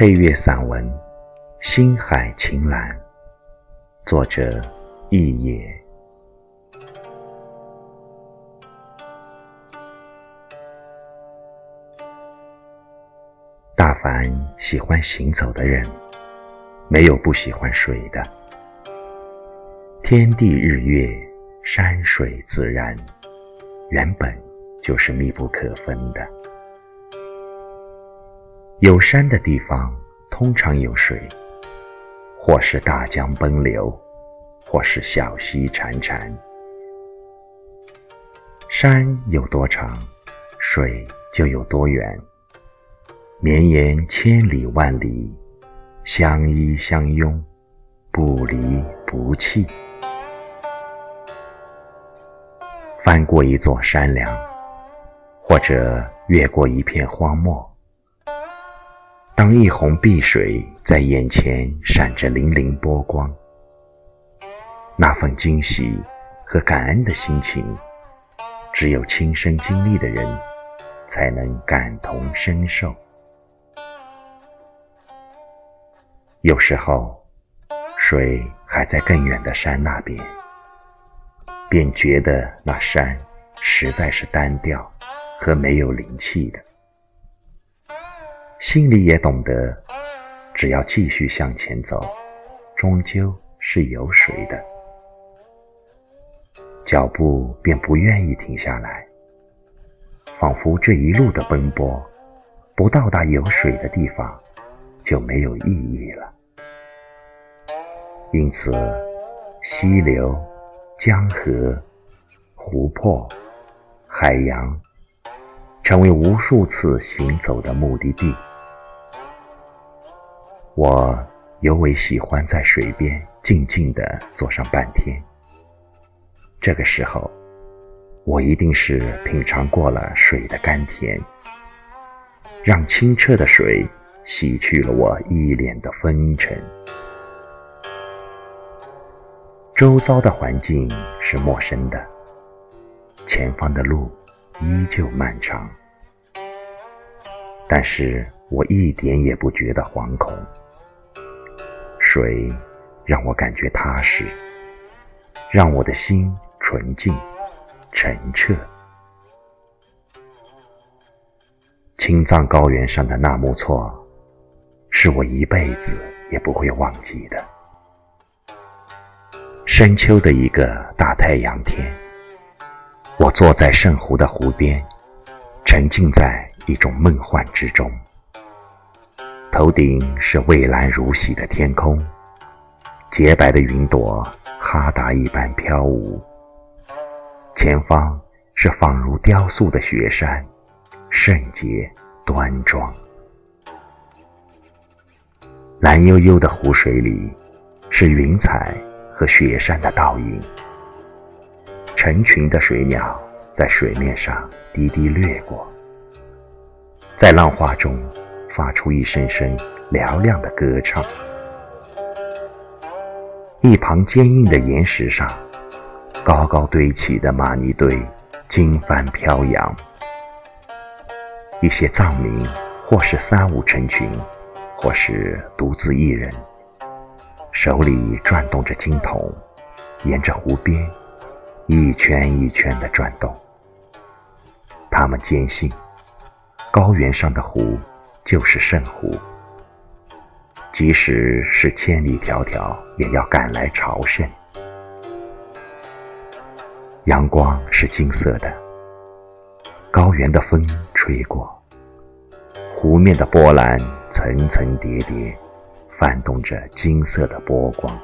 配乐散文《星海晴岚》，作者易野。大凡喜欢行走的人，没有不喜欢水的。天地日月，山水自然，原本就是密不可分的。有山的地方，通常有水，或是大江奔流，或是小溪潺潺。山有多长，水就有多远，绵延千里万里，相依相拥，不离不弃。翻过一座山梁，或者越过一片荒漠。当一泓碧水在眼前闪着粼粼波光，那份惊喜和感恩的心情，只有亲身经历的人才能感同身受。有时候，水还在更远的山那边，便觉得那山实在是单调和没有灵气的。心里也懂得，只要继续向前走，终究是有水的。脚步便不愿意停下来，仿佛这一路的奔波，不到达有水的地方，就没有意义了。因此，溪流、江河、湖泊、海洋，成为无数次行走的目的地。我尤为喜欢在水边静静地坐上半天。这个时候，我一定是品尝过了水的甘甜，让清澈的水洗去了我一脸的风尘。周遭的环境是陌生的，前方的路依旧漫长，但是我一点也不觉得惶恐。水让我感觉踏实，让我的心纯净、澄澈。青藏高原上的纳木错，是我一辈子也不会忘记的。深秋的一个大太阳天，我坐在圣湖的湖边，沉浸在一种梦幻之中。头顶是蔚蓝如洗的天空，洁白的云朵哈达一般飘舞。前方是仿如雕塑的雪山，圣洁端庄。蓝悠悠的湖水里，是云彩和雪山的倒影。成群的水鸟在水面上低低掠过，在浪花中。发出一声声嘹亮的歌唱。一旁坚硬的岩石上，高高堆起的玛尼堆经幡飘扬。一些藏民，或是三五成群，或是独自一人，手里转动着金筒，沿着湖边一圈一圈的转动。他们坚信，高原上的湖。就是圣湖，即使是千里迢迢，也要赶来朝圣。阳光是金色的，高原的风吹过，湖面的波澜层层叠叠，泛动着金色的波光。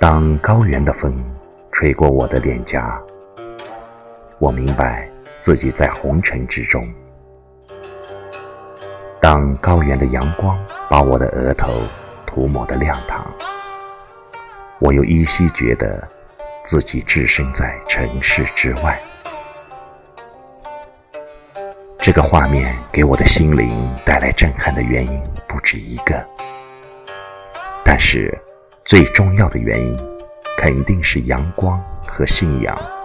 当高原的风吹过我的脸颊，我明白自己在红尘之中。当高原的阳光把我的额头涂抹得亮堂，我又依稀觉得自己置身在城市之外。这个画面给我的心灵带来震撼的原因不止一个，但是最重要的原因肯定是阳光和信仰。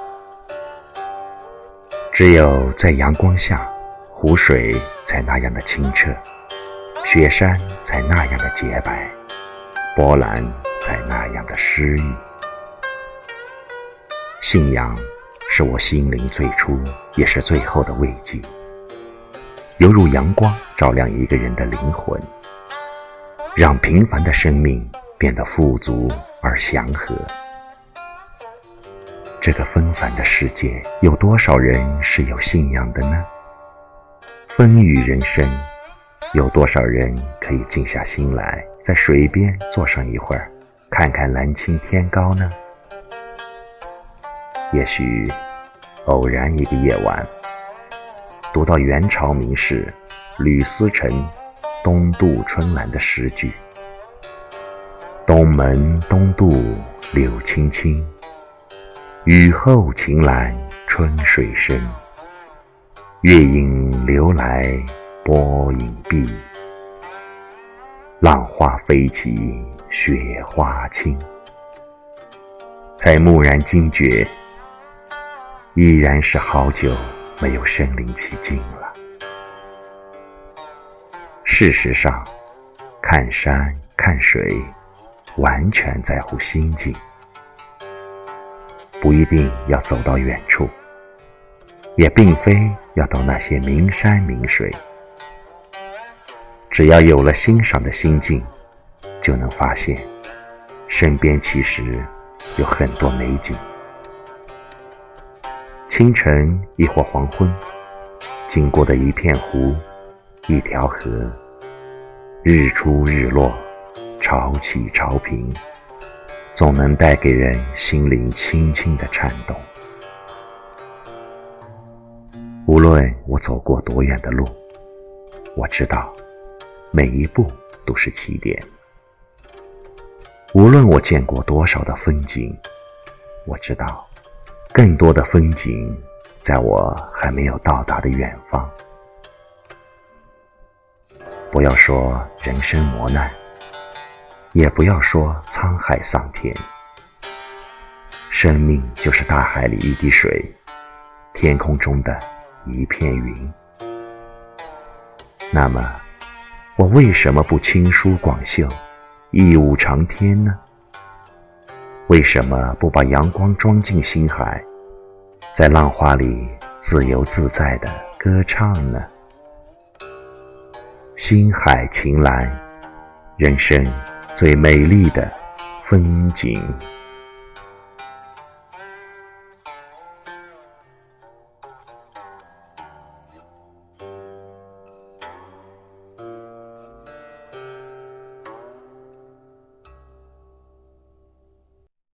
只有在阳光下。湖水才那样的清澈，雪山才那样的洁白，波澜才那样的诗意。信仰是我心灵最初也是最后的慰藉，犹如阳光照亮一个人的灵魂，让平凡的生命变得富足而祥和。这个纷繁的世界，有多少人是有信仰的呢？风雨人生，有多少人可以静下心来，在水边坐上一会儿，看看蓝青天高呢？也许，偶然一个夜晚，读到元朝名士吕思成《东渡春兰》的诗句：“东门东渡柳青青。”雨后晴岚春水生，月影流来波影碧，浪花飞起雪花轻。才蓦然惊觉，依然是好久没有身临其境了。事实上，看山看水，完全在乎心境。不一定要走到远处，也并非要到那些名山名水。只要有了欣赏的心境，就能发现身边其实有很多美景。清晨亦或黄昏，经过的一片湖、一条河，日出日落，潮起潮平。总能带给人心灵轻轻的颤动。无论我走过多远的路，我知道每一步都是起点。无论我见过多少的风景，我知道更多的风景在我还没有到达的远方。不要说人生磨难。也不要说沧海桑田，生命就是大海里一滴水，天空中的一片云。那么，我为什么不轻舒广袖，一舞长天呢？为什么不把阳光装进心海，在浪花里自由自在的歌唱呢？心海晴岚，人生。最美丽的风景。